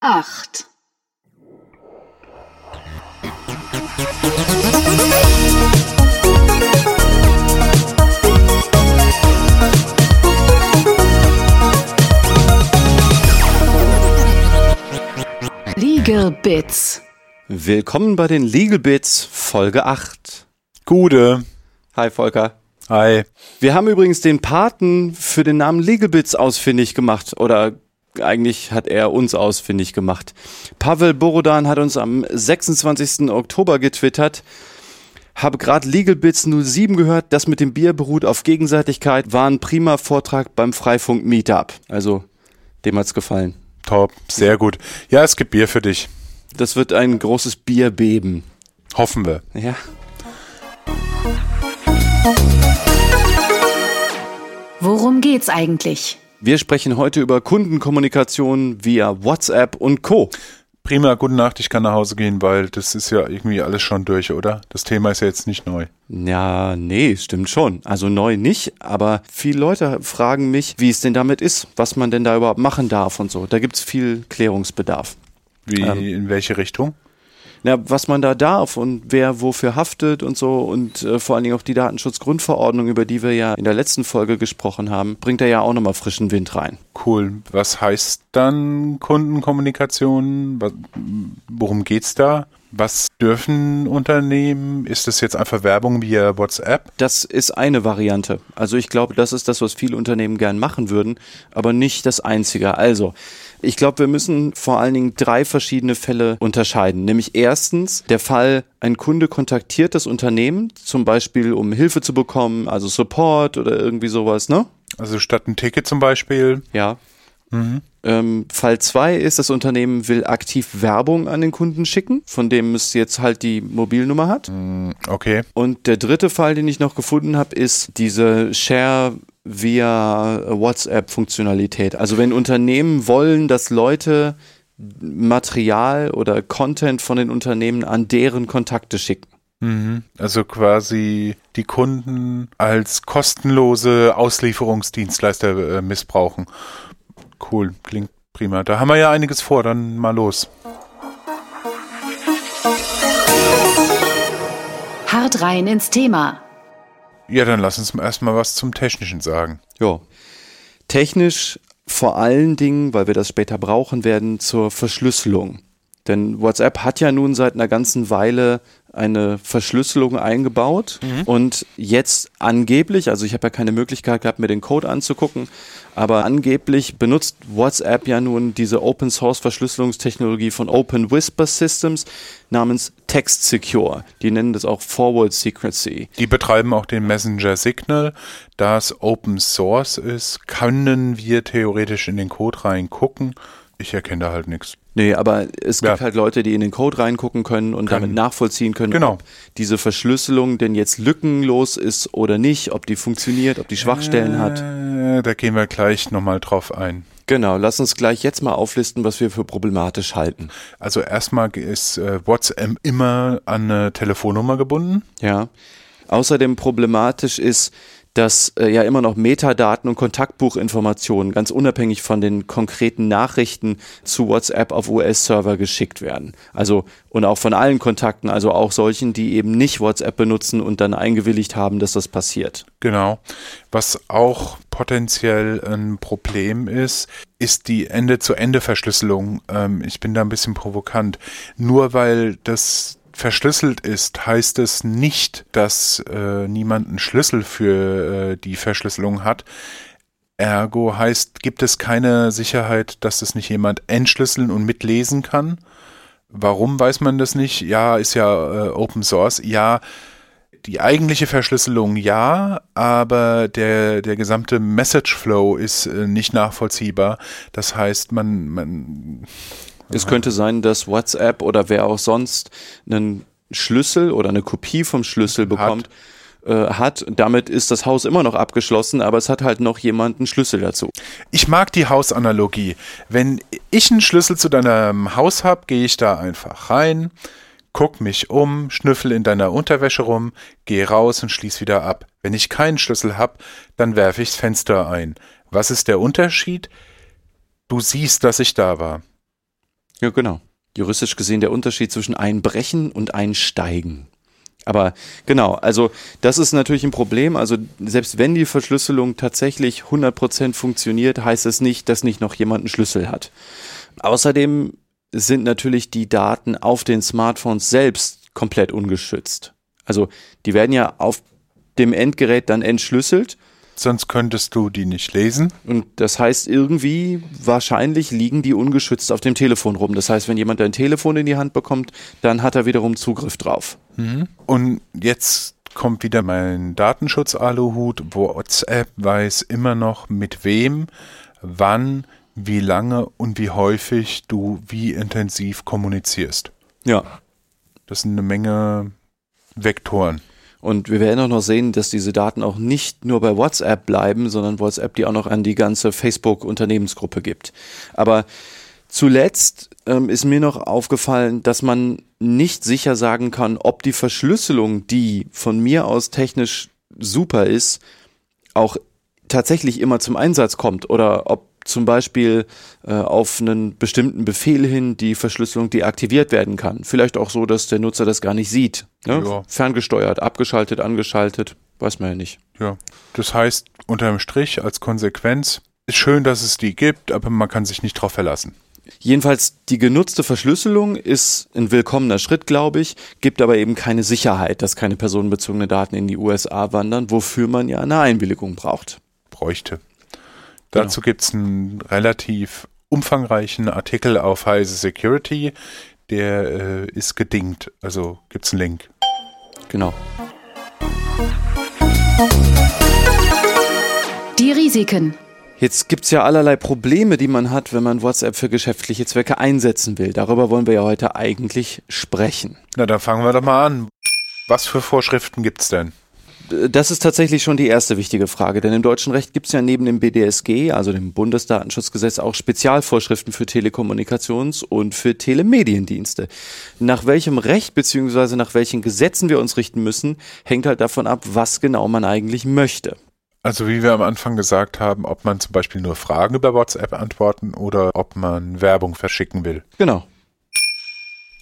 acht, Legal Bits. Willkommen bei den Legal Bits Folge 8. Gude. Hi Volker. Hi. Wir haben übrigens den Paten für den Namen Legal Bits ausfindig gemacht oder eigentlich hat er uns ausfindig gemacht. Pavel Borodan hat uns am 26. Oktober getwittert. Habe gerade Legal Bits 07 gehört, das mit dem Bier beruht auf Gegenseitigkeit, war ein prima Vortrag beim Freifunk Meetup. Also, dem hat's gefallen. Top. Sehr gut. Ja, es gibt Bier für dich. Das wird ein großes Bierbeben. Hoffen wir. Ja. Worum geht's eigentlich? Wir sprechen heute über Kundenkommunikation via WhatsApp und Co. Prima, gute Nacht. Ich kann nach Hause gehen, weil das ist ja irgendwie alles schon durch, oder? Das Thema ist ja jetzt nicht neu. Ja, nee, stimmt schon. Also neu nicht, aber viele Leute fragen mich, wie es denn damit ist, was man denn da überhaupt machen darf und so. Da gibt's viel Klärungsbedarf. Wie, Ähm. in welche Richtung? Na, was man da darf und wer wofür haftet und so und äh, vor allen Dingen auch die Datenschutzgrundverordnung, über die wir ja in der letzten Folge gesprochen haben, bringt da ja auch nochmal frischen Wind rein. Cool. Was heißt dann Kundenkommunikation? Worum geht's da? Was dürfen Unternehmen? Ist das jetzt einfach Werbung via WhatsApp? Das ist eine Variante. Also ich glaube, das ist das, was viele Unternehmen gern machen würden, aber nicht das einzige. Also, ich glaube, wir müssen vor allen Dingen drei verschiedene Fälle unterscheiden. Nämlich erstens der Fall, ein Kunde kontaktiert das Unternehmen, zum Beispiel um Hilfe zu bekommen, also Support oder irgendwie sowas, ne? Also statt ein Ticket zum Beispiel. Ja. Ähm, Fall zwei ist, das Unternehmen will aktiv Werbung an den Kunden schicken, von dem es jetzt halt die Mobilnummer hat. Okay. Und der dritte Fall, den ich noch gefunden habe, ist diese Share via WhatsApp-Funktionalität. Also wenn Unternehmen wollen, dass Leute Material oder Content von den Unternehmen an deren Kontakte schicken. Mhm. Also quasi die Kunden als kostenlose Auslieferungsdienstleister äh, missbrauchen. Cool, klingt prima. Da haben wir ja einiges vor, dann mal los. Hart rein ins Thema. Ja, dann lass uns erstmal was zum Technischen sagen. Ja. Technisch vor allen Dingen, weil wir das später brauchen werden, zur Verschlüsselung. Denn WhatsApp hat ja nun seit einer ganzen Weile eine Verschlüsselung eingebaut und jetzt angeblich, also ich habe ja keine Möglichkeit gehabt, mir den Code anzugucken, aber angeblich benutzt WhatsApp ja nun diese Open Source Verschlüsselungstechnologie von Open Whisper Systems namens Text Secure. Die nennen das auch Forward Secrecy. Die betreiben auch den Messenger Signal. Da es Open Source ist, können wir theoretisch in den Code reingucken. Ich erkenne da halt nichts. Nee, aber es gibt Ja. halt Leute, die in den Code reingucken können und Können. damit nachvollziehen können, Genau. ob diese Verschlüsselung denn jetzt lückenlos ist oder nicht, ob die funktioniert, ob die Schwachstellen hat. Äh, da gehen wir gleich nochmal drauf ein. Genau, lass uns gleich jetzt mal auflisten, was wir für problematisch halten. Also erstmal ist äh, WhatsApp immer an eine Telefonnummer gebunden. Ja. Außerdem problematisch ist, dass äh, ja immer noch Metadaten und Kontaktbuchinformationen ganz unabhängig von den konkreten Nachrichten zu WhatsApp auf US-Server geschickt werden. Also und auch von allen Kontakten, also auch solchen, die eben nicht WhatsApp benutzen und dann eingewilligt haben, dass das passiert. Genau. Was auch potenziell ein Problem ist, ist die Ende-zu-Ende-Verschlüsselung. Ähm, ich bin da ein bisschen provokant. Nur weil das verschlüsselt ist, heißt es nicht, dass äh, niemand einen Schlüssel für äh, die Verschlüsselung hat. Ergo heißt, gibt es keine Sicherheit, dass es nicht jemand entschlüsseln und mitlesen kann. Warum weiß man das nicht? Ja, ist ja äh, Open Source. Ja, die eigentliche Verschlüsselung ja, aber der, der gesamte Message Flow ist äh, nicht nachvollziehbar. Das heißt, man, man Es könnte sein, dass WhatsApp oder wer auch sonst einen Schlüssel oder eine Kopie vom Schlüssel bekommt, äh, hat. Damit ist das Haus immer noch abgeschlossen, aber es hat halt noch jemand einen Schlüssel dazu. Ich mag die Hausanalogie. Wenn ich einen Schlüssel zu deinem Haus habe, gehe ich da einfach rein, guck mich um, schnüffel in deiner Unterwäsche rum, gehe raus und schließ wieder ab. Wenn ich keinen Schlüssel habe, dann werfe ich das Fenster ein. Was ist der Unterschied? Du siehst, dass ich da war. Ja, genau. Juristisch gesehen der Unterschied zwischen einbrechen und einsteigen. Aber genau, also das ist natürlich ein Problem. Also selbst wenn die Verschlüsselung tatsächlich 100% funktioniert, heißt es nicht, dass nicht noch jemand einen Schlüssel hat. Außerdem sind natürlich die Daten auf den Smartphones selbst komplett ungeschützt. Also die werden ja auf dem Endgerät dann entschlüsselt. Sonst könntest du die nicht lesen. Und das heißt, irgendwie wahrscheinlich liegen die ungeschützt auf dem Telefon rum. Das heißt, wenn jemand ein Telefon in die Hand bekommt, dann hat er wiederum Zugriff drauf. Mhm. Und jetzt kommt wieder mein Datenschutz-Aluhut. WhatsApp weiß immer noch, mit wem, wann, wie lange und wie häufig du wie intensiv kommunizierst. Ja. Das sind eine Menge Vektoren. Und wir werden auch noch sehen, dass diese Daten auch nicht nur bei WhatsApp bleiben, sondern WhatsApp die auch noch an die ganze Facebook-Unternehmensgruppe gibt. Aber zuletzt ähm, ist mir noch aufgefallen, dass man nicht sicher sagen kann, ob die Verschlüsselung, die von mir aus technisch super ist, auch tatsächlich immer zum Einsatz kommt oder ob zum Beispiel äh, auf einen bestimmten Befehl hin die Verschlüsselung deaktiviert werden kann. Vielleicht auch so, dass der Nutzer das gar nicht sieht. Ne? Ja. Ferngesteuert, abgeschaltet, angeschaltet, weiß man ja nicht. Ja. Das heißt, unterm Strich als Konsequenz, ist schön, dass es die gibt, aber man kann sich nicht drauf verlassen. Jedenfalls die genutzte Verschlüsselung ist ein willkommener Schritt, glaube ich, gibt aber eben keine Sicherheit, dass keine personenbezogene Daten in die USA wandern, wofür man ja eine Einwilligung braucht. Bräuchte. Dazu gibt's einen relativ umfangreichen Artikel auf Heise Security, der äh, ist gedingt. Also gibt's einen Link. Genau. Die Risiken. Jetzt gibt's ja allerlei Probleme, die man hat, wenn man WhatsApp für geschäftliche Zwecke einsetzen will. Darüber wollen wir ja heute eigentlich sprechen. Na, dann fangen wir doch mal an. Was für Vorschriften gibt's denn? Das ist tatsächlich schon die erste wichtige Frage, denn im deutschen Recht gibt es ja neben dem BDSG, also dem Bundesdatenschutzgesetz, auch Spezialvorschriften für Telekommunikations- und für Telemediendienste. Nach welchem Recht bzw. nach welchen Gesetzen wir uns richten müssen, hängt halt davon ab, was genau man eigentlich möchte. Also wie wir am Anfang gesagt haben, ob man zum Beispiel nur Fragen über WhatsApp antworten oder ob man Werbung verschicken will. Genau.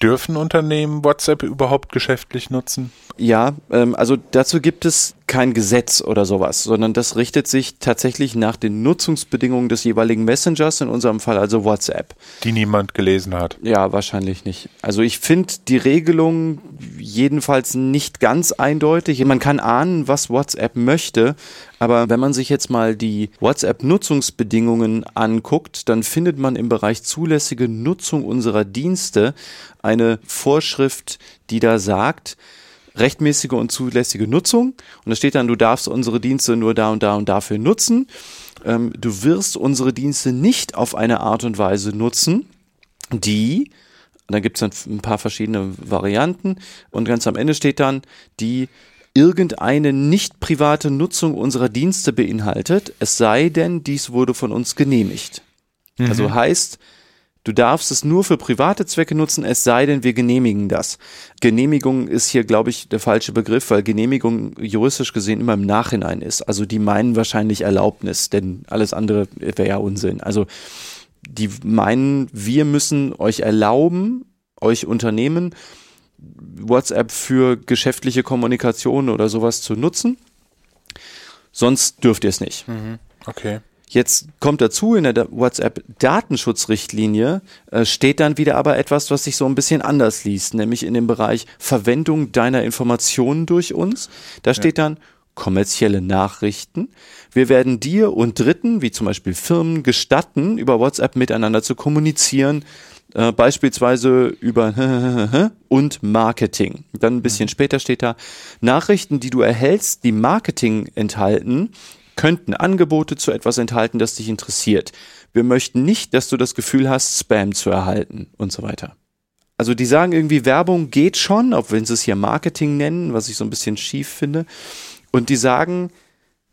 Dürfen Unternehmen WhatsApp überhaupt geschäftlich nutzen? Ja, ähm, also dazu gibt es kein Gesetz oder sowas, sondern das richtet sich tatsächlich nach den Nutzungsbedingungen des jeweiligen Messengers, in unserem Fall also WhatsApp. Die niemand gelesen hat. Ja, wahrscheinlich nicht. Also ich finde die Regelung jedenfalls nicht ganz eindeutig. Man kann ahnen, was WhatsApp möchte, aber wenn man sich jetzt mal die WhatsApp-Nutzungsbedingungen anguckt, dann findet man im Bereich zulässige Nutzung unserer Dienste eine Vorschrift, die da sagt, rechtmäßige und zulässige Nutzung. Und da steht dann, du darfst unsere Dienste nur da und da und dafür nutzen. Ähm, du wirst unsere Dienste nicht auf eine Art und Weise nutzen, die, und dann gibt es dann ein paar verschiedene Varianten, und ganz am Ende steht dann, die irgendeine nicht private Nutzung unserer Dienste beinhaltet, es sei denn, dies wurde von uns genehmigt. Also heißt, Du darfst es nur für private Zwecke nutzen, es sei denn, wir genehmigen das. Genehmigung ist hier, glaube ich, der falsche Begriff, weil Genehmigung juristisch gesehen immer im Nachhinein ist. Also die meinen wahrscheinlich Erlaubnis, denn alles andere wäre ja Unsinn. Also die meinen, wir müssen euch erlauben, euch Unternehmen, WhatsApp für geschäftliche Kommunikation oder sowas zu nutzen. Sonst dürft ihr es nicht. Okay. Jetzt kommt dazu, in der WhatsApp-Datenschutzrichtlinie äh, steht dann wieder aber etwas, was sich so ein bisschen anders liest, nämlich in dem Bereich Verwendung deiner Informationen durch uns. Da steht dann kommerzielle Nachrichten. Wir werden dir und Dritten, wie zum Beispiel Firmen, gestatten, über WhatsApp miteinander zu kommunizieren, äh, beispielsweise über und Marketing. Dann ein bisschen später steht da, Nachrichten, die du erhältst, die Marketing enthalten, könnten Angebote zu etwas enthalten, das dich interessiert. Wir möchten nicht, dass du das Gefühl hast, Spam zu erhalten und so weiter. Also die sagen irgendwie, Werbung geht schon, auch wenn sie es hier Marketing nennen, was ich so ein bisschen schief finde. Und die sagen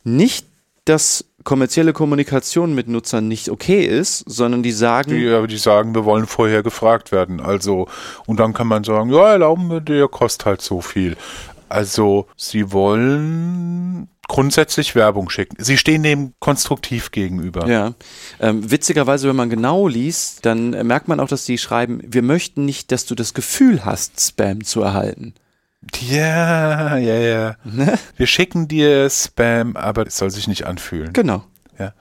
nicht, dass kommerzielle Kommunikation mit Nutzern nicht okay ist, sondern die sagen, Die, aber die sagen, wir wollen vorher gefragt werden. Also, und dann kann man sagen, ja, erlauben wir dir, kostet halt so viel. Also sie wollen grundsätzlich Werbung schicken. Sie stehen dem konstruktiv gegenüber. Ja. Ähm, witzigerweise, wenn man genau liest, dann merkt man auch, dass die schreiben, wir möchten nicht, dass du das Gefühl hast, Spam zu erhalten. Ja, ja, ja. Ne? Wir schicken dir Spam, aber es soll sich nicht anfühlen. Genau. Ja.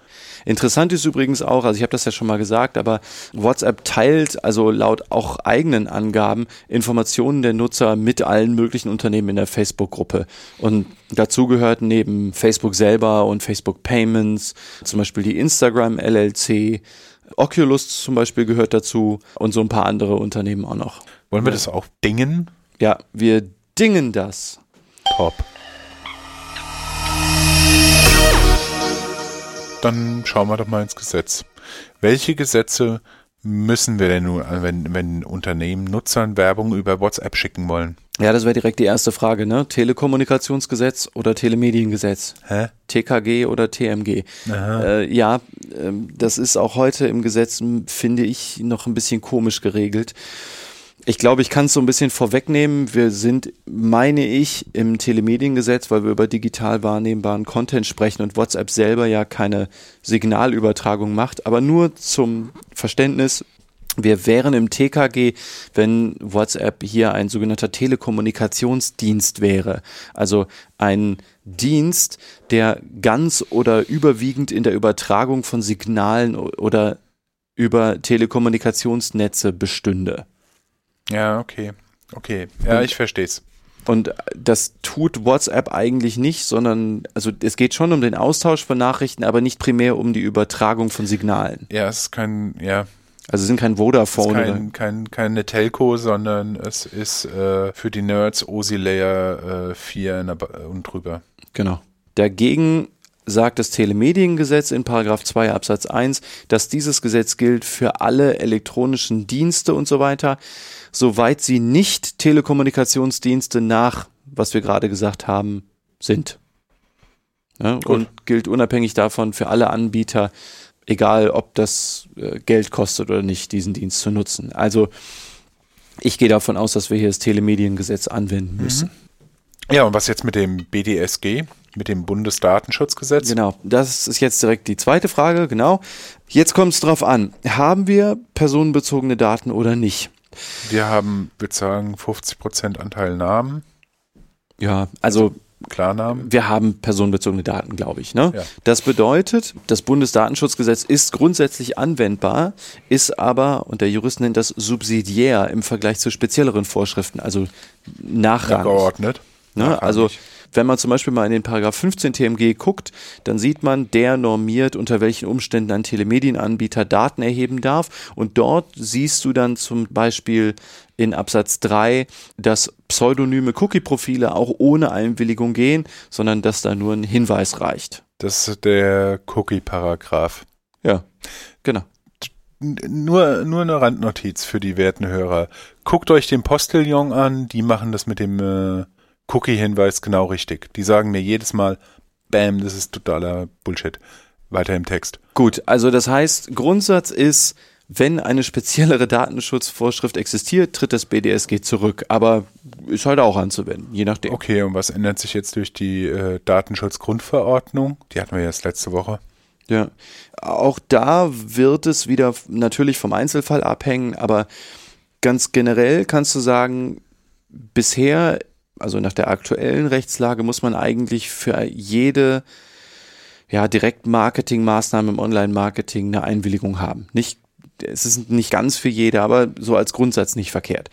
Interessant ist übrigens auch, also ich habe das ja schon mal gesagt, aber WhatsApp teilt also laut auch eigenen Angaben Informationen der Nutzer mit allen möglichen Unternehmen in der Facebook-Gruppe. Und dazu gehört neben Facebook selber und Facebook Payments zum Beispiel die Instagram LLC, Oculus zum Beispiel gehört dazu und so ein paar andere Unternehmen auch noch. Wollen wir das auch dingen? Ja, wir dingen das. Top. Dann schauen wir doch mal ins Gesetz. Welche Gesetze müssen wir denn nun, wenn, wenn Unternehmen Nutzern Werbung über WhatsApp schicken wollen? Ja, das wäre direkt die erste Frage, ne? Telekommunikationsgesetz oder Telemediengesetz? Hä? TKG oder TMG? Äh, ja, ähm, das ist auch heute im Gesetz, finde ich, noch ein bisschen komisch geregelt. Ich glaube, ich kann es so ein bisschen vorwegnehmen. Wir sind, meine ich, im Telemediengesetz, weil wir über digital wahrnehmbaren Content sprechen und WhatsApp selber ja keine Signalübertragung macht, aber nur zum Verständnis. Wir wären im TKG, wenn WhatsApp hier ein sogenannter Telekommunikationsdienst wäre. Also ein Dienst, der ganz oder überwiegend in der Übertragung von Signalen oder über Telekommunikationsnetze bestünde. Ja, okay. Okay. Ja, ich verstehe es. Und das tut WhatsApp eigentlich nicht, sondern also es geht schon um den Austausch von Nachrichten, aber nicht primär um die Übertragung von Signalen. Ja, es ist kein, ja, Also es sind kein es ist Vodafone. kein, kein, keine Telco, sondern es ist äh, für die Nerds OSI Layer äh, 4 in der Ba- und drüber. Genau. Dagegen sagt das Telemediengesetz in Paragraph 2 Absatz 1, dass dieses Gesetz gilt für alle elektronischen Dienste und so weiter, soweit sie nicht Telekommunikationsdienste nach, was wir gerade gesagt haben, sind. Ja, und gilt unabhängig davon für alle Anbieter, egal ob das äh, Geld kostet oder nicht, diesen Dienst zu nutzen. Also ich gehe davon aus, dass wir hier das Telemediengesetz anwenden müssen. Ja, und was jetzt mit dem BDSG, mit dem Bundesdatenschutzgesetz? Genau, das ist jetzt direkt die zweite Frage, genau. Jetzt kommt es drauf an, haben wir personenbezogene Daten oder nicht? Wir haben, würde sagen, 50% Anteil Namen, Ja, also Klarnamen. wir haben personenbezogene Daten, glaube ich. Ne? Ja. Das bedeutet, das Bundesdatenschutzgesetz ist grundsätzlich anwendbar, ist aber, und der Jurist nennt das subsidiär im Vergleich zu spezielleren Vorschriften, also nachrangig. Geordnet. Ne? Also wenn man zum Beispiel mal in den Paragraph 15 TMG guckt, dann sieht man, der normiert, unter welchen Umständen ein Telemedienanbieter Daten erheben darf. Und dort siehst du dann zum Beispiel in Absatz 3, dass pseudonyme Cookie-Profile auch ohne Einwilligung gehen, sondern dass da nur ein Hinweis reicht. Das ist der Cookie-Paragraph. Ja, genau. Nur, nur eine Randnotiz für die werten Hörer. Guckt euch den Postillon an, die machen das mit dem äh, Cookie-Hinweis genau richtig. Die sagen mir jedes Mal, bam, das ist totaler Bullshit. Weiter im Text. Gut, also das heißt, Grundsatz ist, wenn eine speziellere Datenschutzvorschrift existiert, tritt das BDSG zurück. Aber ist halt auch anzuwenden, je nachdem. Okay, und was ändert sich jetzt durch die äh, Datenschutzgrundverordnung? Die hatten wir erst letzte Woche. Ja, auch da wird es wieder natürlich vom Einzelfall abhängen, aber ganz generell kannst du sagen, bisher, also nach der aktuellen Rechtslage, muss man eigentlich für jede ja, Direktmarketingmaßnahme im Online-Marketing eine Einwilligung haben. Nicht, es ist nicht ganz für jede, aber so als Grundsatz nicht verkehrt.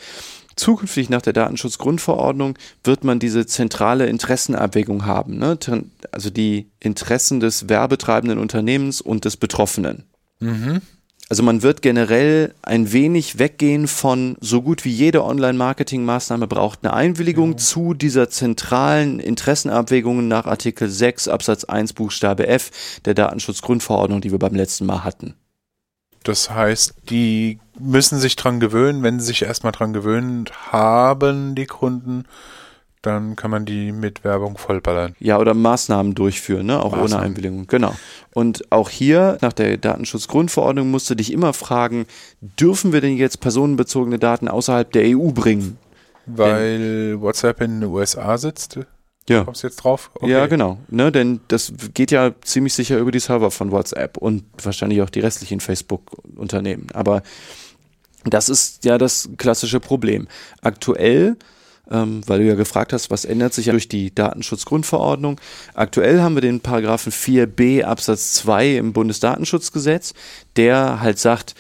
Zukünftig nach der Datenschutzgrundverordnung wird man diese zentrale Interessenabwägung haben, ne? Also die Interessen des werbetreibenden Unternehmens und des Betroffenen. Also man wird generell ein wenig weggehen von so gut wie jede Online-Marketing-Maßnahme braucht eine Einwilligung zu dieser zentralen Interessenabwägungen nach Artikel 6 Absatz 1 Buchstabe F der Datenschutzgrundverordnung, die wir beim letzten Mal hatten. Das heißt, die müssen sich dran gewöhnen. Wenn sie sich erstmal dran gewöhnt haben, die Kunden, dann kann man die mit Werbung vollballern. Ja, oder Maßnahmen durchführen, ne? auch ohne Maßnahmen. Einwilligung. Genau. Und auch hier nach der Datenschutzgrundverordnung musst du dich immer fragen, dürfen wir denn jetzt personenbezogene Daten außerhalb der EU bringen? Weil WhatsApp in den USA sitzt? Ja. Kommst du jetzt drauf? Okay. Ja, genau. Ne, denn das geht ja ziemlich sicher über die Server von WhatsApp und wahrscheinlich auch die restlichen Facebook-Unternehmen. Aber das ist ja das klassische Problem. Aktuell, ähm, weil du ja gefragt hast, was ändert sich durch die Datenschutzgrundverordnung? Aktuell haben wir den Paragraphen 4b Absatz 2 im Bundesdatenschutzgesetz, der halt sagt,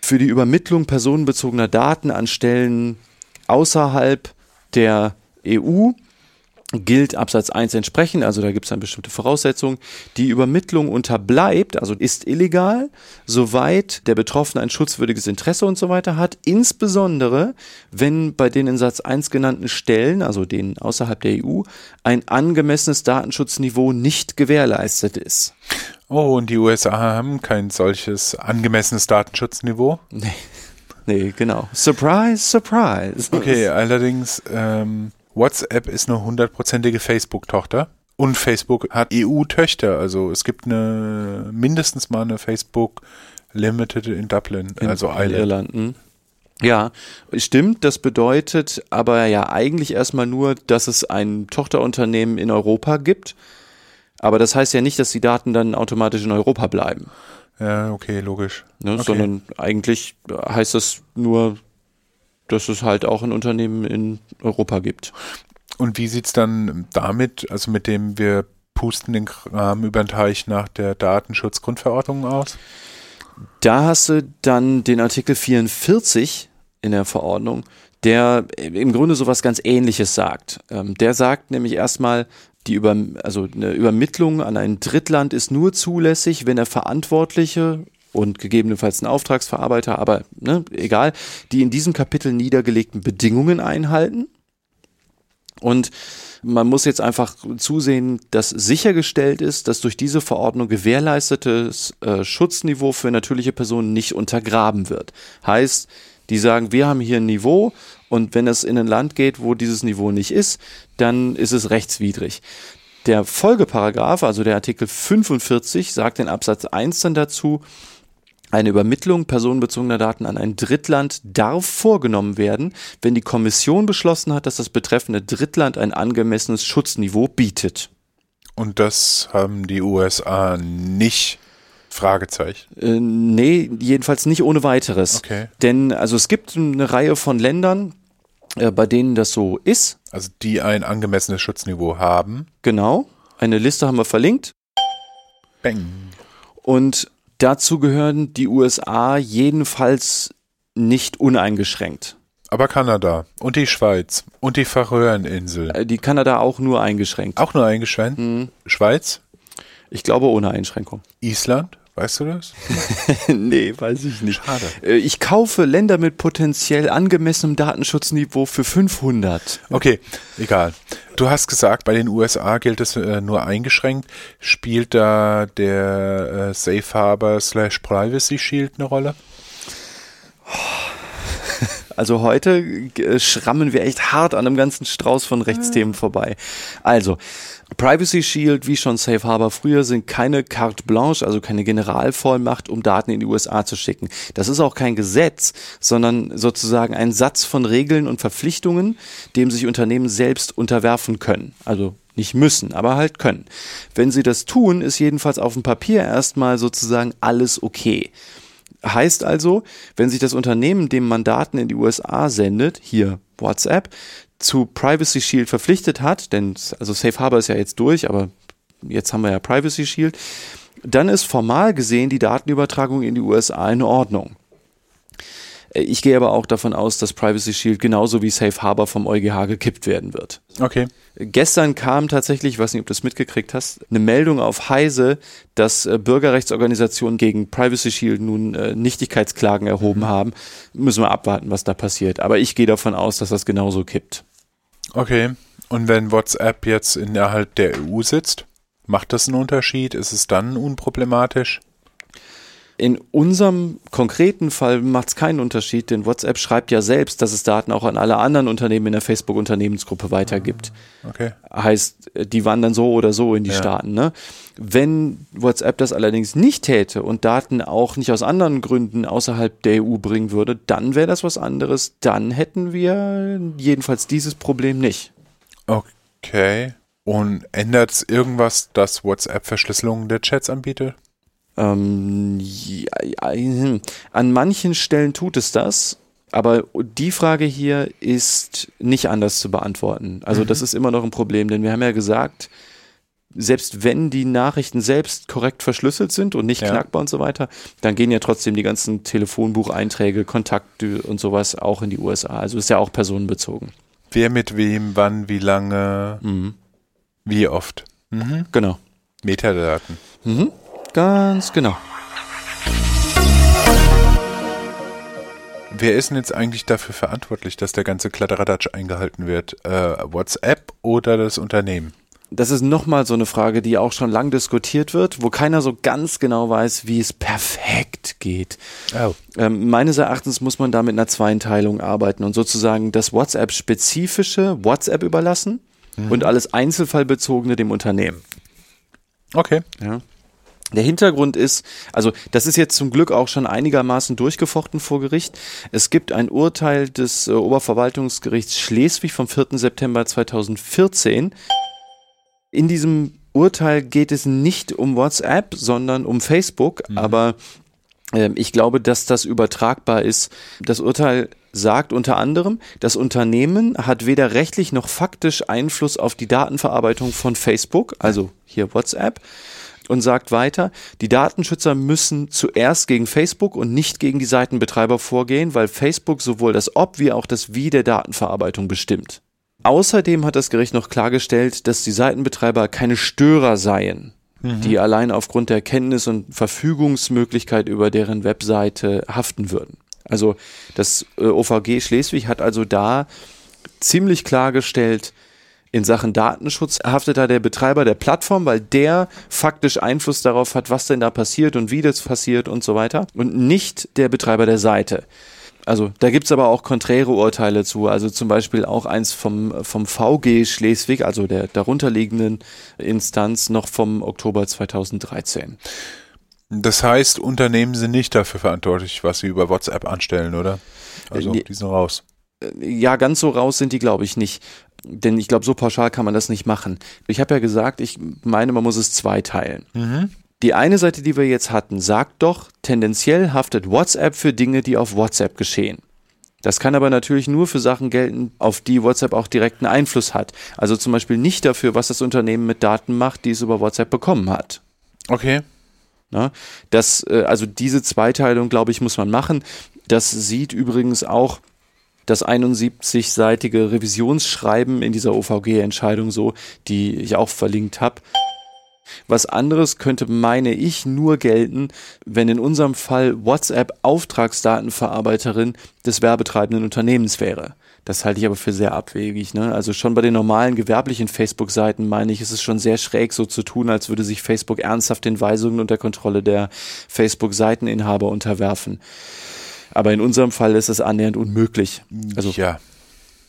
für die Übermittlung personenbezogener Daten an Stellen außerhalb der EU gilt Absatz 1 entsprechend, also da gibt es dann bestimmte Voraussetzungen. Die Übermittlung unterbleibt, also ist illegal, soweit der Betroffene ein schutzwürdiges Interesse und so weiter hat, insbesondere wenn bei den in Satz 1 genannten Stellen, also denen außerhalb der EU, ein angemessenes Datenschutzniveau nicht gewährleistet ist. Oh, und die USA haben kein solches angemessenes Datenschutzniveau? Nee. Nee, genau. Surprise, surprise. Okay, allerdings ähm, WhatsApp ist eine hundertprozentige Facebook-Tochter. Und Facebook hat EU-Töchter. Also es gibt eine mindestens mal eine Facebook Limited in Dublin, In- also in Island. Irland. hm. Ja, stimmt. Das bedeutet aber ja eigentlich erstmal nur, dass es ein Tochterunternehmen in Europa gibt. Aber das heißt ja nicht, dass die Daten dann automatisch in Europa bleiben, Ja, okay, logisch. ne? Okay. sondern eigentlich heißt das nur, dass es halt auch ein Unternehmen in Europa gibt. Und wie sieht's dann damit, also mit dem wir pusten den Kram über den Teich nach der Datenschutzgrundverordnung aus? Da hast du dann den Artikel 44 in der Verordnung, der im Grunde sowas ganz ähnliches sagt. Ähm, der sagt nämlich erstmal, die über, also eine Übermittlung an ein Drittland ist nur zulässig, wenn der Verantwortliche und gegebenenfalls ein Auftragsverarbeiter, aber ne, egal, die in diesem Kapitel niedergelegten Bedingungen einhalten. Und man muss jetzt einfach zusehen, dass sichergestellt ist, dass durch diese Verordnung gewährleistetes äh, Schutzniveau für natürliche Personen nicht untergraben wird. Heißt, die sagen, wir haben hier ein Niveau und wenn es in ein Land geht, wo dieses Niveau nicht ist, dann ist es rechtswidrig. Der Folgeparagraph, also der Artikel 45, sagt in Absatz 1 dann dazu, eine Übermittlung personenbezogener Daten an ein Drittland darf vorgenommen werden, wenn die Kommission beschlossen hat, dass das betreffende Drittland ein angemessenes Schutzniveau bietet. Und das haben die USA nicht. Fragezeichen. Äh, nee, jedenfalls nicht ohne weiteres. Okay. Denn also es gibt eine Reihe von Ländern, äh, bei denen das so ist. Also die ein angemessenes Schutzniveau haben. Genau. Eine Liste haben wir verlinkt. Bang. Und dazu gehören die USA jedenfalls nicht uneingeschränkt. Aber Kanada und die Schweiz und die Färöerinseln. Äh, Die Kanada auch nur eingeschränkt. Auch nur eingeschränkt. Mhm. Schweiz, Ich glaube ohne Einschränkung. Island, weißt du das? nee, weiß ich nicht. Schade. Äh, Ich kaufe Länder mit potenziell angemessenem Datenschutzniveau für 500. Okay, egal. Du hast gesagt, bei den USA gilt es äh, nur eingeschränkt. Spielt da der äh, Safe Harbor slash Privacy Shield eine Rolle? Also heute schrammen wir echt hart an einem ganzen Strauß von Rechtsthemen vorbei. Also, Privacy Shield, wie schon Safe Harbor früher, sind keine carte blanche, also keine Generalvollmacht, um Daten in die USA zu schicken. Das ist auch kein Gesetz, sondern sozusagen ein Satz von Regeln und Verpflichtungen, dem sich Unternehmen selbst unterwerfen können. Also nicht müssen, aber halt können. Wenn sie das tun, ist jedenfalls auf dem Papier erstmal sozusagen alles okay. Heißt also, wenn sich das Unternehmen, dem man Daten in die USA sendet, hier WhatsApp, zu Privacy Shield verpflichtet hat, denn also Safe Harbor ist ja jetzt durch, aber jetzt haben wir ja Privacy Shield, dann ist formal gesehen die Datenübertragung in die USA in Ordnung. Äh, Ich gehe aber auch davon aus, dass Privacy Shield genauso wie Safe Harbor vom EuGH gekippt werden wird. Okay. Gestern kam tatsächlich, ich weiß nicht, ob du das mitgekriegt hast, eine Meldung auf Heise, dass äh, Bürgerrechtsorganisationen gegen Privacy Shield nun äh, Nichtigkeitsklagen erhoben haben. Müssen wir abwarten, was da passiert. Aber ich gehe davon aus, dass das genauso kippt. Okay. Und wenn WhatsApp jetzt innerhalb der EU sitzt, macht das einen Unterschied? Ist es dann unproblematisch? In unserem konkreten Fall macht es keinen Unterschied, denn WhatsApp schreibt ja selbst, dass es Daten auch an alle anderen Unternehmen in der Facebook-Unternehmensgruppe weitergibt. Okay. Heißt, die wandern so oder so in die Ja. Staaten. Ne? Wenn WhatsApp das allerdings nicht täte und Daten auch nicht aus anderen Gründen außerhalb der EU bringen würde, dann wäre das was anderes. Dann hätten wir jedenfalls dieses Problem nicht. Okay. Und ändert es irgendwas, dass WhatsApp Verschlüsselungen der Chats anbietet? Ähm, hm. an manchen Stellen tut es das, aber die Frage hier ist nicht anders zu beantworten. Also das ist immer noch ein Problem, denn wir haben ja gesagt, selbst wenn die Nachrichten selbst korrekt verschlüsselt sind und nicht Ja. knackbar und so weiter, dann gehen ja trotzdem die ganzen Telefonbucheinträge, Kontakte und sowas auch in die USA. Also ist ja auch personenbezogen. Wer mit wem, wann, wie lange, Mhm. wie oft? Mhm. Genau. Metadaten. Mhm. Ganz genau. Wer ist denn jetzt eigentlich dafür verantwortlich, dass der ganze Kladderadatsch eingehalten wird? Äh, WhatsApp oder das Unternehmen? Das ist nochmal so eine Frage, die auch schon lang diskutiert wird, wo keiner so ganz genau weiß, wie es perfekt geht. Oh. Ähm, meines Erachtens muss man da mit einer Zweiteilung arbeiten und sozusagen das WhatsApp-spezifische WhatsApp überlassen und alles Einzelfallbezogene dem Unternehmen. Okay. Ja. Der Hintergrund ist, also das ist jetzt zum Glück auch schon einigermaßen durchgefochten vor Gericht. Es gibt ein Urteil des äh, Oberverwaltungsgerichts Schleswig vom 4. September 2014. In diesem Urteil geht es nicht um WhatsApp, sondern um Facebook, aber ähm, ich glaube, dass das übertragbar ist. Das Urteil sagt unter anderem, das Unternehmen hat weder rechtlich noch faktisch Einfluss auf die Datenverarbeitung von Facebook, also hier WhatsApp, und sagt weiter, die Datenschützer müssen zuerst gegen Facebook und nicht gegen die Seitenbetreiber vorgehen, weil Facebook sowohl das Ob wie auch das Wie der Datenverarbeitung bestimmt. Außerdem hat das Gericht noch klargestellt, dass die Seitenbetreiber keine Störer seien, die allein aufgrund der Kenntnis und Verfügungsmöglichkeit über deren Webseite haften würden. Also das äh, OVG Schleswig hat also da ziemlich klargestellt, in Sachen Datenschutz haftet da der Betreiber der Plattform, weil der faktisch Einfluss darauf hat, was denn da passiert und wie das passiert und so weiter und nicht der Betreiber der Seite. Also da gibt's aber auch konträre Urteile zu, also zum Beispiel auch eins vom, vom VG Schleswig, also der darunterliegenden Instanz, noch vom Oktober 2013. Das heißt, Unternehmen sind nicht dafür verantwortlich, was sie über WhatsApp anstellen, oder? Also, Äh, die sind raus. Ja, ganz so raus sind die, glaube ich, nicht. Denn ich glaube, so pauschal kann man das nicht machen. Ich habe ja gesagt, ich meine, man muss es zweiteilen. Die eine Seite, die wir jetzt hatten, sagt doch, tendenziell haftet WhatsApp für Dinge, die auf WhatsApp geschehen. Das kann aber natürlich nur für Sachen gelten, auf die WhatsApp auch direkten Einfluss hat. Also zum Beispiel nicht dafür, was das Unternehmen mit Daten macht, die es über WhatsApp bekommen hat. Okay. Ne? Das, äh, also diese Zweiteilung, glaube ich, muss man machen. Das sieht übrigens auch das 71-seitige Revisionsschreiben in dieser OVG-Entscheidung so, die ich auch verlinkt habe. Was anderes könnte, meine ich, nur gelten, wenn in unserem Fall WhatsApp Auftragsdatenverarbeiterin des werbetreibenden Unternehmens wäre. Das halte ich aber für sehr abwegig. Ne? Also schon bei den normalen gewerblichen Facebook-Seiten meine ich, ist es schon sehr schräg, so zu tun, als würde sich Facebook ernsthaft den Weisungen und der Kontrolle der Facebook-Seiteninhaber unterwerfen. Aber in unserem Fall ist es annähernd unmöglich. Also ja.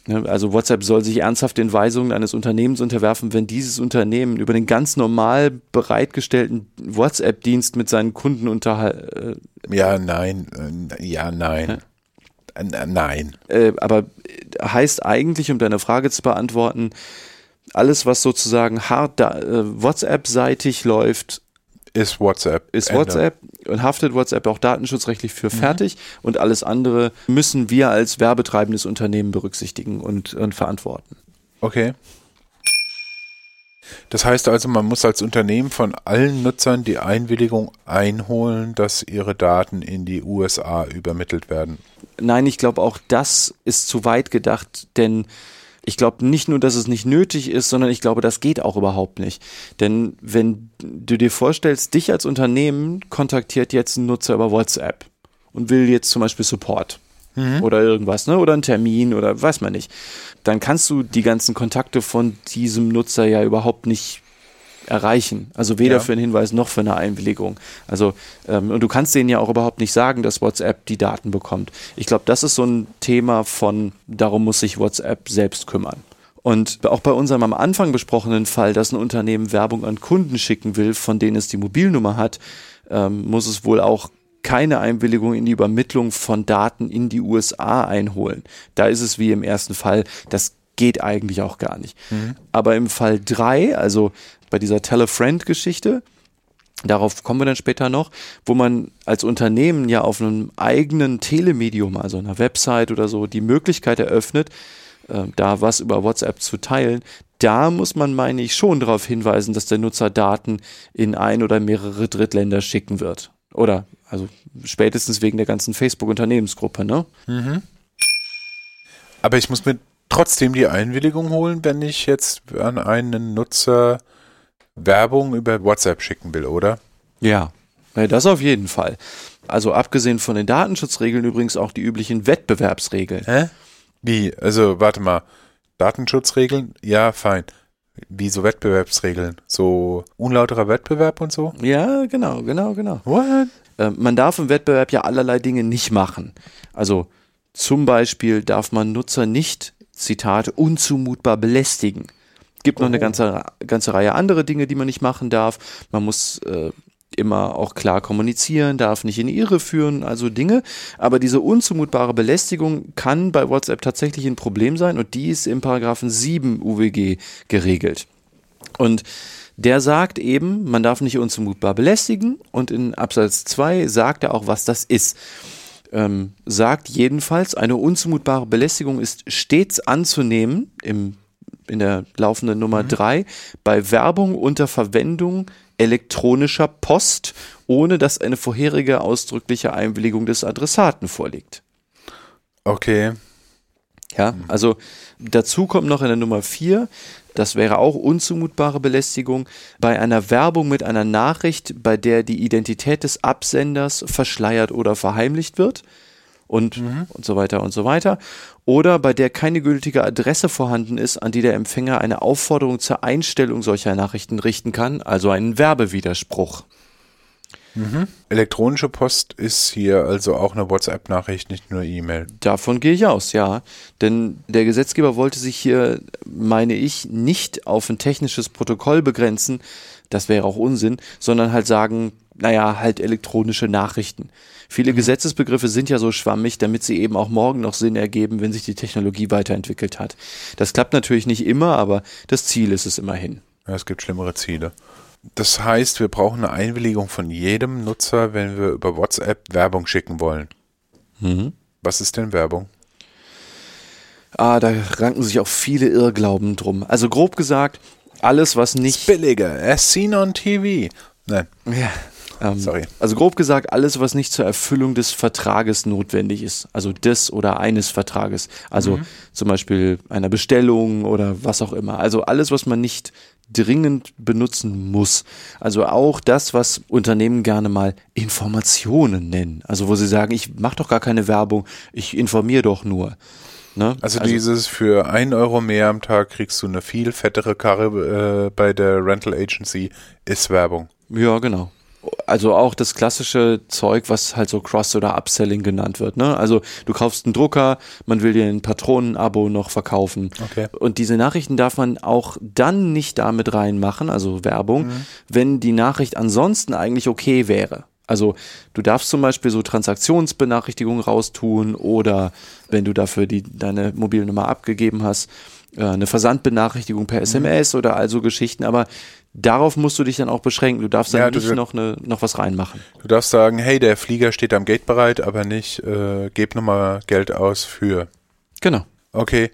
Ne, Also WhatsApp soll sich ernsthaft den Weisungen eines Unternehmens unterwerfen, wenn dieses Unternehmen über den ganz normal bereitgestellten WhatsApp-Dienst mit seinen Kunden unterhal Ja, nein. äh, Ja, nein. Äh, Nein. äh, aber heißt eigentlich, um deine Frage zu beantworten, alles, was sozusagen hart da, äh, WhatsApp-seitig läuft, Ist WhatsApp. ist Ende. WhatsApp und haftet WhatsApp auch datenschutzrechtlich für fertig und alles andere müssen wir als werbetreibendes Unternehmen berücksichtigen und, und verantworten. Okay. Das heißt also, man muss als Unternehmen von allen Nutzern die Einwilligung einholen, dass ihre Daten in die USA übermittelt werden. Nein, ich glaube auch das ist zu weit gedacht, denn ich glaube nicht nur, dass es nicht nötig ist, sondern ich glaube, das geht auch überhaupt nicht. Denn wenn du dir vorstellst, dich als Unternehmen kontaktiert jetzt ein Nutzer über WhatsApp und will jetzt zum Beispiel Support oder irgendwas, ne? Oder einen Termin oder weiß man nicht. Dann kannst du die ganzen Kontakte von diesem Nutzer ja überhaupt nicht erreichen. Also weder Ja. für einen Hinweis noch für eine Einwilligung. Also ähm, und du kannst denen ja auch überhaupt nicht sagen, dass WhatsApp die Daten bekommt. Ich glaube, das ist so ein Thema von, darum muss sich WhatsApp selbst kümmern. Und auch bei unserem am Anfang besprochenen Fall, dass ein Unternehmen Werbung an Kunden schicken will, von denen es die Mobilnummer hat, ähm, muss es wohl auch keine Einwilligung in die Übermittlung von Daten in die USA einholen. Da ist es wie im ersten Fall, das geht eigentlich auch gar nicht. Aber im Fall drei, also bei dieser Tell-a-Friend-Geschichte, darauf kommen wir dann später noch, wo man als Unternehmen ja auf einem eigenen Telemedium, also einer Website oder so, die Möglichkeit eröffnet, äh, da was über WhatsApp zu teilen, da muss man, meine ich, schon darauf hinweisen, dass der Nutzer Daten in ein oder mehrere Drittländer schicken wird. Oder, also spätestens wegen der ganzen Facebook-Unternehmensgruppe, ne? Aber ich muss mir trotzdem die Einwilligung holen, wenn ich jetzt an einen Nutzer Werbung über WhatsApp schicken will, oder? Ja, das auf jeden Fall. Also abgesehen von den Datenschutzregeln übrigens auch die üblichen Wettbewerbsregeln. Hä? Wie? Also, warte mal. Datenschutzregeln? Ja, fein. Wie so Wettbewerbsregeln? So unlauterer Wettbewerb und so? Ja, genau, genau, genau. What? Äh, man darf im Wettbewerb ja allerlei Dinge nicht machen. Also zum Beispiel darf man Nutzer nicht, Zitat, unzumutbar belästigen. Gibt noch eine ganze, ganze Reihe andere Dinge, die man nicht machen darf. Man muss äh, immer auch klar kommunizieren, darf nicht in die Irre führen, also Dinge. Aber diese unzumutbare Belästigung kann bei WhatsApp tatsächlich ein Problem sein und die ist im Paragraphen 7 UWG geregelt. Und der sagt eben, man darf nicht unzumutbar belästigen und in Absatz 2 sagt er auch, was das ist. Ähm, sagt jedenfalls, eine unzumutbare Belästigung ist stets anzunehmen, im, in der laufenden Nummer 3, bei Werbung unter Verwendung elektronischer Post, ohne dass eine vorherige ausdrückliche Einwilligung des Adressaten vorliegt. Okay. Ja, also dazu kommt noch in der Nummer 4, das wäre auch unzumutbare Belästigung, bei einer Werbung mit einer Nachricht, bei der die Identität des Absenders verschleiert oder verheimlicht wird und, und so weiter und so weiter. Oder bei der keine gültige Adresse vorhanden ist, an die der Empfänger eine Aufforderung zur Einstellung solcher Nachrichten richten kann, also einen Werbewiderspruch. Elektronische Post ist hier also auch eine WhatsApp-Nachricht, nicht nur E-Mail. Davon gehe ich aus, ja. Denn der Gesetzgeber wollte sich hier, meine ich, nicht auf ein technisches Protokoll begrenzen, das wäre auch Unsinn, sondern halt sagen, naja, halt elektronische Nachrichten. Viele Gesetzesbegriffe sind ja so schwammig, damit sie eben auch morgen noch Sinn ergeben, wenn sich die Technologie weiterentwickelt hat. Das klappt natürlich nicht immer, aber das Ziel ist es immerhin. Ja, es gibt schlimmere Ziele. Das heißt, wir brauchen eine Einwilligung von jedem Nutzer, wenn wir über WhatsApp Werbung schicken wollen. Was ist denn Werbung? Ah, da ranken sich auch viele Irrglauben drum. Also grob gesagt, alles, was nicht Billiger, as seen on TV. Nein, Ja. Ähm, Sorry. Also grob gesagt, alles, was nicht zur Erfüllung des Vertrages notwendig ist, also des oder eines Vertrages, also Mhm. zum Beispiel einer Bestellung oder was auch immer. Also alles, was man nicht dringend benutzen muss. Also auch das, was Unternehmen gerne mal Informationen nennen. Also wo sie sagen, ich mache doch gar keine Werbung, ich informiere doch nur. Ne? also, dieses für ein Euro mehr am Tag kriegst du eine viel fettere Karre äh, bei der Rental Agency, ist Werbung. Ja, genau. Also auch das klassische Zeug, was halt so Cross- oder Upselling genannt wird. Ne? Also du kaufst einen Drucker, man will dir ein Patronenabo noch verkaufen. Okay. Und diese Nachrichten darf man auch dann nicht damit reinmachen, also Werbung, wenn die Nachricht ansonsten eigentlich okay wäre. Also du darfst zum Beispiel so Transaktionsbenachrichtigungen raustun oder wenn du dafür die, deine Mobilnummer abgegeben hast, äh, eine Versandbenachrichtigung per SMS oder also Geschichten, aber darauf musst du dich dann auch beschränken. Du darfst dann Ja, du- nicht noch, eine, noch was reinmachen. Du darfst sagen, hey, der Flieger steht am Gate bereit, aber nicht, äh, geb nochmal Geld aus für. Genau. Okay,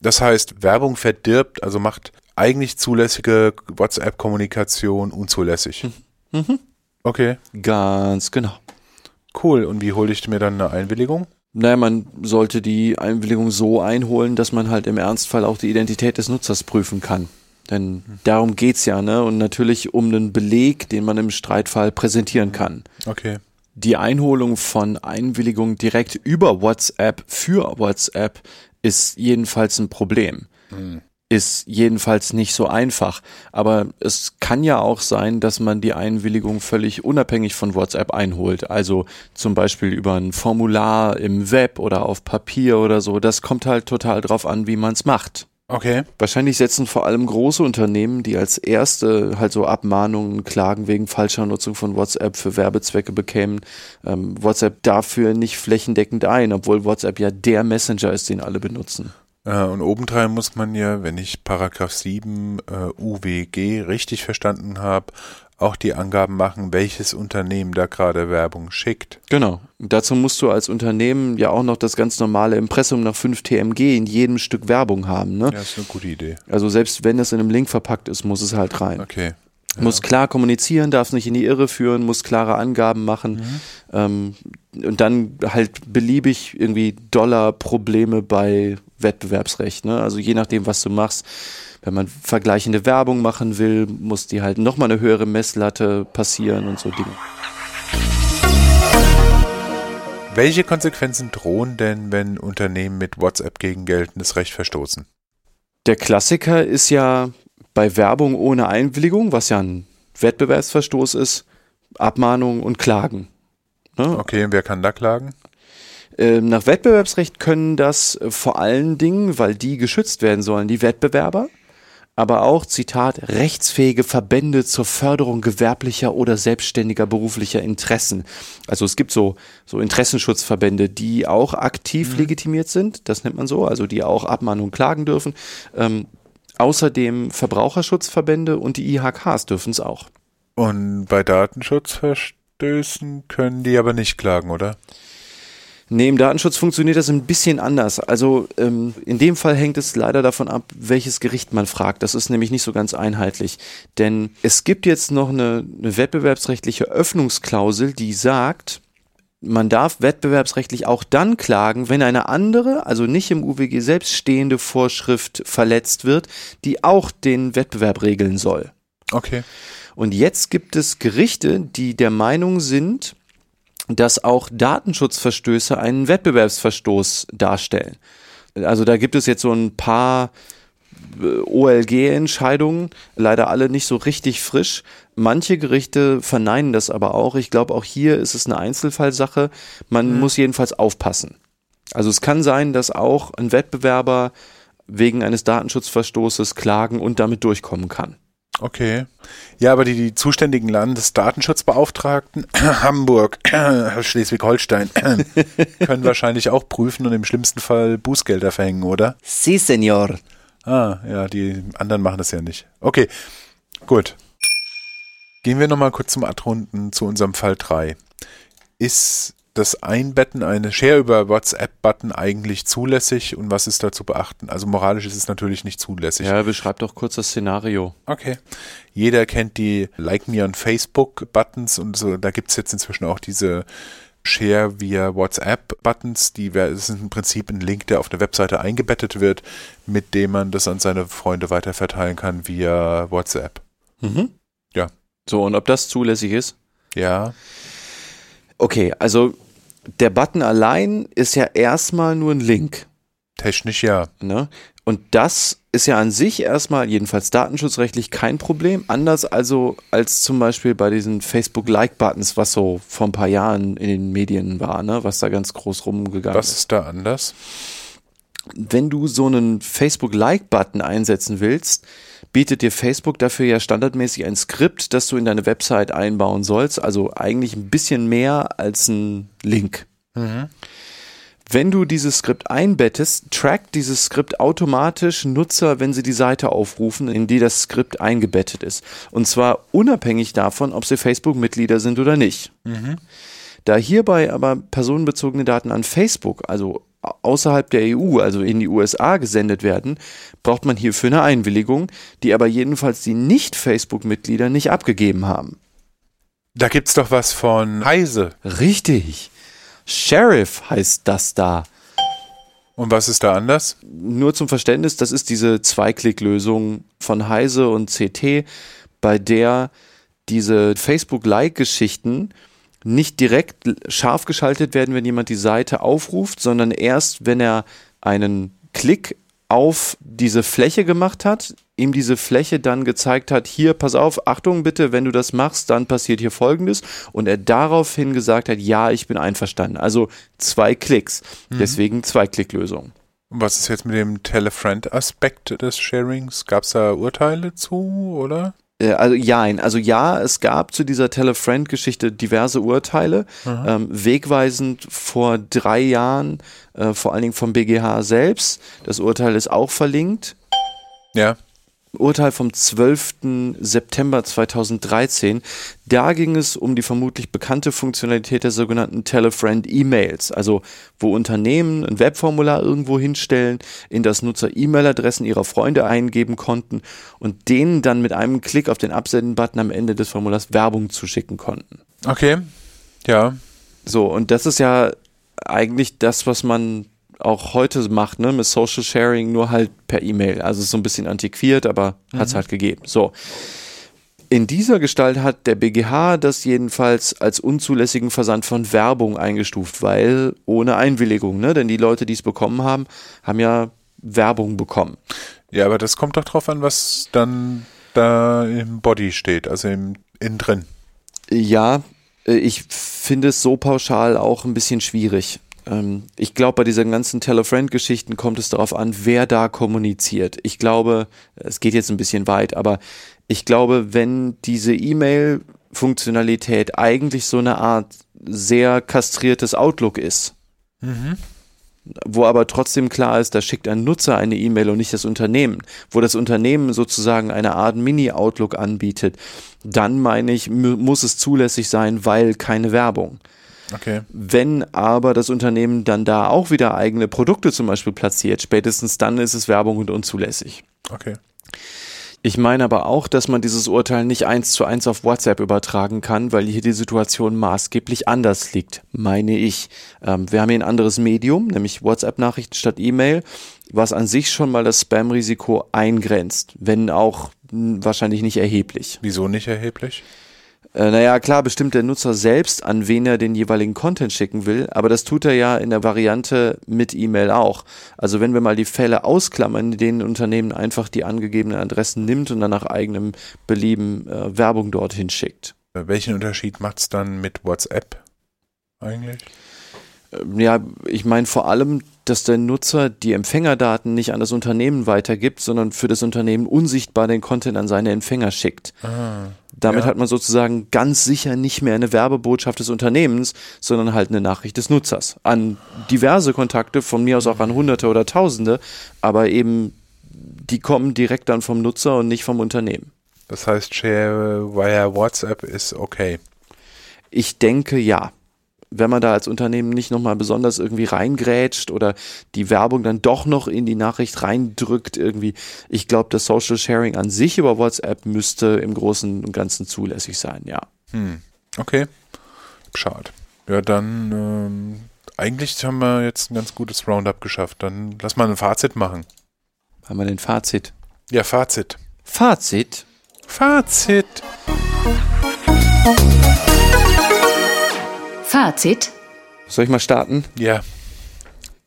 das heißt, Werbung verdirbt, also macht eigentlich zulässige WhatsApp-Kommunikation unzulässig. Okay, Ganz genau. cool. Und wie hole ich mir dann eine Einwilligung? Naja, man sollte die Einwilligung so einholen, dass man halt im Ernstfall auch die Identität des Nutzers prüfen kann. Denn darum geht's ja, ne? Und natürlich um einen Beleg, den man im Streitfall präsentieren kann. Okay. Die Einholung von Einwilligungen direkt über WhatsApp für WhatsApp ist jedenfalls ein Problem. ist jedenfalls nicht so einfach. Aber es kann ja auch sein, dass man die Einwilligung völlig unabhängig von WhatsApp einholt. Also zum Beispiel über ein Formular im Web oder auf Papier oder so. Das kommt halt total drauf an, wie man es macht. Okay. Wahrscheinlich setzen vor allem große Unternehmen, die als erste halt so Abmahnungen, Klagen wegen falscher Nutzung von WhatsApp für Werbezwecke bekämen, ähm, WhatsApp dafür nicht flächendeckend ein, obwohl WhatsApp ja der Messenger ist, den alle benutzen. Äh, und obendrein muss man ja, wenn ich Paragraph 7 äh, UWG richtig verstanden habe, auch die Angaben machen, welches Unternehmen da gerade Werbung schickt. Genau. Dazu musst du als Unternehmen ja auch noch das ganz normale Impressum nach 5 TMG in jedem Stück Werbung haben. Ne? Ja, ist eine gute Idee. Also selbst wenn es in einem Link verpackt ist, muss es halt rein. Okay. Ja. Muss klar kommunizieren, darf es nicht in die Irre führen, muss klare Angaben machen mhm. ähm, und dann halt beliebig irgendwie Dollar-Probleme bei Wettbewerbsrecht. Ne? Also je nachdem, was du machst. Wenn man vergleichende Werbung machen will, muss die halt nochmal eine höhere Messlatte passieren und so Dinge. Welche Konsequenzen drohen denn, wenn Unternehmen mit WhatsApp gegen geltendes Recht verstoßen? Der Klassiker ist ja bei Werbung ohne Einwilligung, was ja ein Wettbewerbsverstoß ist, Abmahnung und Klagen. Ne? Okay, und wer kann da klagen? Ähm, nach Wettbewerbsrecht können das vor allen Dingen, weil die geschützt werden sollen, die Wettbewerber, aber auch, Zitat, rechtsfähige Verbände zur Förderung gewerblicher oder selbstständiger beruflicher Interessen. Also es gibt so, so Interessenschutzverbände, die auch aktiv mhm. legitimiert sind, das nennt man so, also die auch Abmahnung klagen dürfen. Ähm, außerdem Verbraucherschutzverbände und die IHKs dürfen es auch. Und bei Datenschutzverstößen können die aber nicht klagen, oder? Nee, im Datenschutz funktioniert das ein bisschen anders. Also ähm, in dem Fall hängt es leider davon ab, welches Gericht man fragt. Das ist nämlich nicht so ganz einheitlich. Denn es gibt jetzt noch eine, eine wettbewerbsrechtliche Öffnungsklausel, die sagt, man darf wettbewerbsrechtlich auch dann klagen, wenn eine andere, also nicht im UWG selbst stehende Vorschrift verletzt wird, die auch den Wettbewerb regeln soll. Okay. Und jetzt gibt es Gerichte, die der Meinung sind, dass auch Datenschutzverstöße einen Wettbewerbsverstoß darstellen. Also da gibt es jetzt so ein paar äh, OLG-Entscheidungen, leider alle nicht so richtig frisch. Manche Gerichte verneinen das aber auch. Ich glaube, auch hier ist es eine Einzelfallsache. Man mhm. muss jedenfalls aufpassen. Also es kann sein, dass auch ein Wettbewerber wegen eines Datenschutzverstoßes klagen und damit durchkommen kann. Okay. Ja, aber die, die zuständigen Landesdatenschutzbeauftragten Hamburg, Schleswig-Holstein können wahrscheinlich auch prüfen und im schlimmsten Fall Bußgelder verhängen, oder? Si, Senor. Ah, ja, die anderen machen das ja nicht. Okay, gut. Gehen wir nochmal kurz zum Adrunden zu unserem Fall 3. Ist das Einbetten eines Share über WhatsApp-Button eigentlich zulässig und was ist da zu beachten? Also moralisch ist es natürlich nicht zulässig. Ja, beschreib doch kurz das Szenario. Okay. Jeder kennt die Like Me on Facebook-Buttons und so, da gibt es jetzt inzwischen auch diese Share via WhatsApp-Buttons, die das ist im Prinzip ein Link, der auf eine Webseite eingebettet wird, mit dem man das an seine Freunde weiterverteilen kann via WhatsApp. Mhm. Ja. So, und ob das zulässig ist? Ja. Okay, also der Button allein ist ja erstmal nur ein Link. Technisch ja. Ne? Und das ist ja an sich erstmal, jedenfalls datenschutzrechtlich, kein Problem. Anders also als zum Beispiel bei diesen Facebook-Like-Buttons, was so vor ein paar Jahren in den Medien war, ne? was da ganz groß rumgegangen ist. Was ist da anders? Wenn du so einen Facebook-Like-Button einsetzen willst, bietet dir Facebook dafür ja standardmäßig ein Skript, das du in deine Website einbauen sollst. Also eigentlich ein bisschen mehr als ein Link. Mhm. Wenn du dieses Skript einbettest, trackt dieses Skript automatisch Nutzer, wenn sie die Seite aufrufen, in die das Skript eingebettet ist. Und zwar unabhängig davon, ob sie Facebook-Mitglieder sind oder nicht. Mhm. Da hierbei aber personenbezogene Daten an Facebook, also außerhalb der EU, also in die USA gesendet werden, braucht man hierfür eine Einwilligung, die aber jedenfalls die Nicht-Facebook-Mitglieder nicht abgegeben haben. Da gibt's doch was von Heise. Richtig. Sheriff heißt das da. Und was ist da anders? Nur zum Verständnis, das ist diese Zweiklick-Lösung von Heise und CT, bei der diese Facebook-Like-Geschichten nicht direkt scharf geschaltet werden, wenn jemand die Seite aufruft, sondern erst, wenn er einen Klick auf diese Fläche gemacht hat, ihm diese Fläche dann gezeigt hat, hier, pass auf, Achtung bitte, wenn du das machst, dann passiert hier Folgendes und er daraufhin gesagt hat, ja, ich bin einverstanden. Also zwei Klicks, mhm. deswegen zwei Klicklösung. Was ist jetzt mit dem Telefriend-Aspekt des Sharings? Gab es da Urteile zu, oder? Äh, also ja, also ja, es gab zu dieser Telefriend-Geschichte diverse Urteile, ähm, wegweisend vor drei Jahren, äh, vor allen Dingen vom BGH selbst. Das Urteil ist auch verlinkt. Ja. Urteil vom 12. September 2013. Da ging es um die vermutlich bekannte Funktionalität der sogenannten Telefriend E-Mails, also wo Unternehmen ein Webformular irgendwo hinstellen, in das Nutzer E-Mail-Adressen ihrer Freunde eingeben konnten und denen dann mit einem Klick auf den Absenden-Button am Ende des Formulars Werbung zuschicken konnten. Okay, ja. So, und das ist ja eigentlich das, was man auch heute macht, ne, mit Social Sharing, nur halt per E-Mail. Also so ein bisschen antiquiert, aber mhm. hat es halt gegeben. So. In dieser Gestalt hat der BGH das jedenfalls als unzulässigen Versand von Werbung eingestuft, weil ohne Einwilligung, ne? Denn die Leute, die es bekommen haben, haben ja Werbung bekommen. Ja, aber das kommt doch drauf an, was dann da im Body steht, also im innen drin. Ja, äh, ich finde es so pauschal auch ein bisschen schwierig. Ähm, ich glaube, bei diesen ganzen Tell-a-Friend-Geschichten kommt es darauf an, wer da kommuniziert. Ich glaube, es geht jetzt ein bisschen weit, aber ich glaube, wenn diese E-Mail-Funktionalität eigentlich so eine Art sehr kastriertes Outlook ist, mhm. wo aber trotzdem klar ist, da schickt ein Nutzer eine E-Mail und nicht das Unternehmen, wo das Unternehmen sozusagen eine Art Mini-Outlook anbietet, dann meine ich, muss es zulässig sein, weil keine Werbung. Okay. Wenn aber das Unternehmen dann da auch wieder eigene Produkte zum Beispiel platziert, spätestens dann ist es Werbung und unzulässig. Okay. Ich meine aber auch, dass man dieses Urteil nicht eins zu eins auf WhatsApp übertragen kann, weil hier die Situation maßgeblich anders liegt, meine ich. Ähm, wir haben hier ein anderes Medium, nämlich WhatsApp-Nachrichten statt E-Mail, was an sich schon mal das Spam-Risiko eingrenzt, wenn auch hm, wahrscheinlich nicht erheblich. Wieso nicht erheblich? Äh, naja, klar, bestimmt der Nutzer selbst, an wen er den jeweiligen Content schicken will, aber das tut er ja in der Variante mit E-Mail auch. Also wenn wir mal die Fälle ausklammern, in denen ein Unternehmen einfach die angegebenen Adressen nimmt und dann nach eigenem Belieben äh, Werbung dorthin schickt. Äh, welchen Unterschied macht es dann mit WhatsApp eigentlich? Ähm, ja, ich meine vor allem, dass der Nutzer die Empfängerdaten nicht an das Unternehmen weitergibt, sondern für das Unternehmen unsichtbar den Content an seine Empfänger schickt. Ah. Damit ja. hat man sozusagen ganz sicher nicht mehr eine Werbebotschaft des Unternehmens, sondern halt eine Nachricht des Nutzers. An diverse Kontakte, von mir aus auch an Hunderte oder Tausende, aber eben die kommen direkt dann vom Nutzer und nicht vom Unternehmen. Das heißt, Share via WhatsApp ist okay. Ich denke ja wenn man da als Unternehmen nicht nochmal besonders irgendwie reingrätscht oder die Werbung dann doch noch in die Nachricht reindrückt irgendwie. Ich glaube, das Social Sharing an sich über WhatsApp müsste im Großen und Ganzen zulässig sein, ja. Hm. Okay. Schade. Ja, dann ähm, eigentlich haben wir jetzt ein ganz gutes Roundup geschafft. Dann lass mal ein Fazit machen. Haben wir den Fazit? Ja, Fazit. Fazit? Fazit. Fazit. Soll ich mal starten? Ja.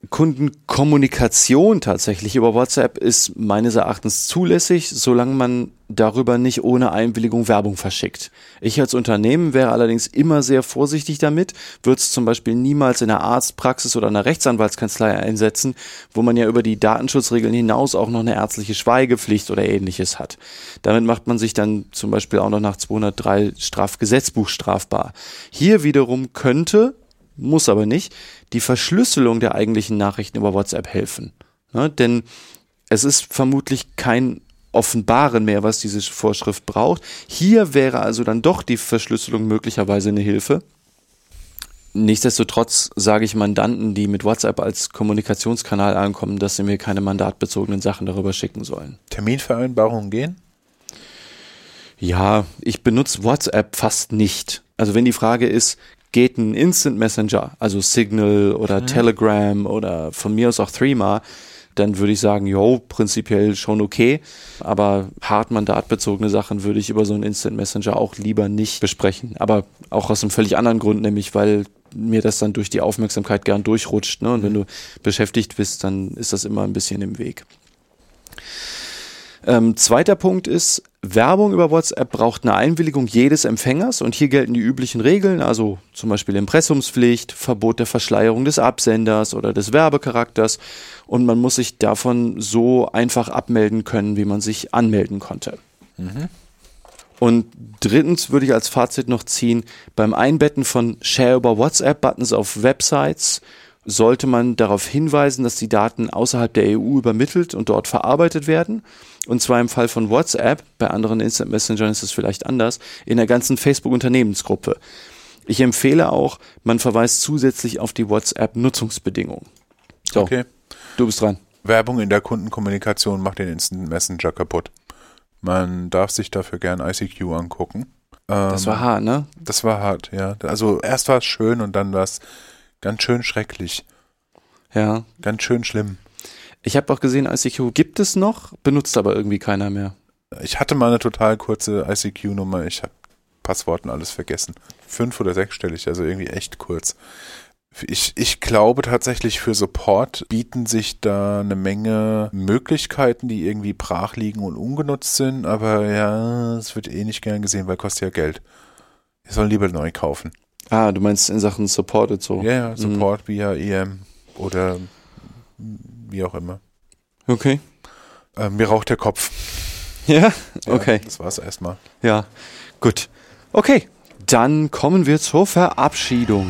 Kundenkommunikation tatsächlich über WhatsApp ist meines Erachtens zulässig, solange man darüber nicht ohne Einwilligung Werbung verschickt. Ich als Unternehmen wäre allerdings immer sehr vorsichtig damit, würde es zum Beispiel niemals in einer Arztpraxis oder einer Rechtsanwaltskanzlei einsetzen, wo man ja über die Datenschutzregeln hinaus auch noch eine ärztliche Schweigepflicht oder ähnliches hat. Damit macht man sich dann zum Beispiel auch noch nach 203 Strafgesetzbuch strafbar. Hier wiederum könnte, muss aber nicht, die Verschlüsselung der eigentlichen Nachrichten über WhatsApp helfen. Ja, denn es ist vermutlich kein Offenbaren mehr, was diese Vorschrift braucht. Hier wäre also dann doch die Verschlüsselung möglicherweise eine Hilfe. Nichtsdestotrotz sage ich Mandanten, die mit WhatsApp als Kommunikationskanal ankommen, dass sie mir keine mandatbezogenen Sachen darüber schicken sollen. Terminvereinbarungen gehen? Ja, ich benutze WhatsApp fast nicht. Also wenn die Frage ist, geht ein Instant Messenger, also Signal oder mhm. Telegram oder von mir aus auch Threema, dann würde ich sagen, jo, prinzipiell schon okay. Aber hart mandatbezogene Sachen würde ich über so einen Instant Messenger auch lieber nicht besprechen. Aber auch aus einem völlig anderen Grund, nämlich weil mir das dann durch die Aufmerksamkeit gern durchrutscht. Ne? Und wenn du beschäftigt bist, dann ist das immer ein bisschen im Weg. Ähm, zweiter Punkt ist, Werbung über WhatsApp braucht eine Einwilligung jedes Empfängers und hier gelten die üblichen Regeln, also zum Beispiel Impressumspflicht, Verbot der Verschleierung des Absenders oder des Werbecharakters und man muss sich davon so einfach abmelden können, wie man sich anmelden konnte. Mhm. Und drittens würde ich als Fazit noch ziehen, beim Einbetten von Share über WhatsApp-Buttons auf Websites sollte man darauf hinweisen, dass die Daten außerhalb der EU übermittelt und dort verarbeitet werden. Und zwar im Fall von WhatsApp, bei anderen Instant Messengern ist es vielleicht anders, in der ganzen Facebook-Unternehmensgruppe. Ich empfehle auch, man verweist zusätzlich auf die WhatsApp-Nutzungsbedingungen. So, okay. Du bist dran. Werbung in der Kundenkommunikation macht den Instant Messenger kaputt. Man darf sich dafür gern ICQ angucken. das war ähm, hart, ne? Das war hart, ja. Also erst war es schön und dann war es ganz schön schrecklich. Ja. Ganz schön schlimm. Ich habe auch gesehen, ICQ gibt es noch, benutzt aber irgendwie keiner mehr. Ich hatte mal eine total kurze ICQ-Nummer. Ich habe Passworten alles vergessen. Fünf oder sechsstellig, also irgendwie echt kurz. Ich, ich glaube tatsächlich für Support bieten sich da eine Menge Möglichkeiten, die irgendwie brach liegen und ungenutzt sind, aber ja, es wird eh nicht gern gesehen, weil kostet ja Geld. Wir sollen lieber neu kaufen. Ah, du meinst in Sachen Support und so? Ja, ja, mhm. Support mhm. via EM oder wie auch immer. Okay. Äh, mir raucht der Kopf. Ja? Okay. Ja, das war's erstmal. Ja, gut. Okay, dann kommen wir zur Verabschiedung.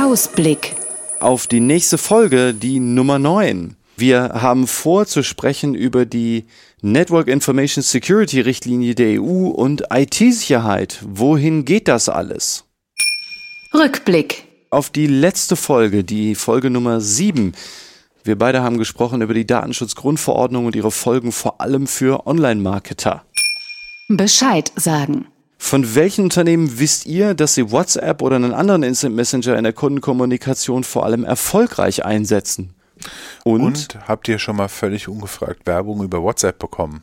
Ausblick. Auf die nächste Folge, die Nummer 9. Wir haben vor zu sprechen über die Network Information Security Richtlinie der EU und IT-Sicherheit. Wohin geht das alles? Rückblick. Auf die letzte Folge, die Folge Nummer 7. Wir beide haben gesprochen über die Datenschutzgrundverordnung und ihre Folgen vor allem für Online-Marketer. Bescheid sagen. Von welchen Unternehmen wisst ihr, dass sie WhatsApp oder einen anderen Instant Messenger in der Kundenkommunikation vor allem erfolgreich einsetzen? Und, Und habt ihr schon mal völlig ungefragt Werbung über WhatsApp bekommen?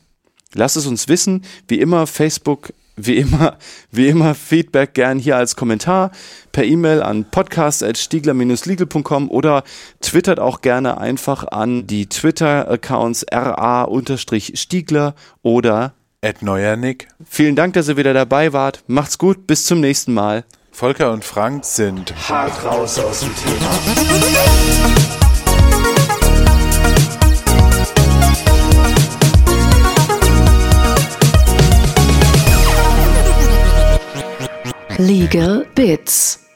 Lasst es uns wissen. Wie immer Facebook, wie immer, wie immer Feedback gern hier als Kommentar per E-Mail an podcast@stiegler-legal.com oder twittert auch gerne einfach an die Twitter-Accounts ra-stiegler oder Ed Neuernick. Vielen Dank, dass ihr wieder dabei wart. Macht's gut, bis zum nächsten Mal. Volker und Frank sind hart raus aus dem Thema. Legal Bits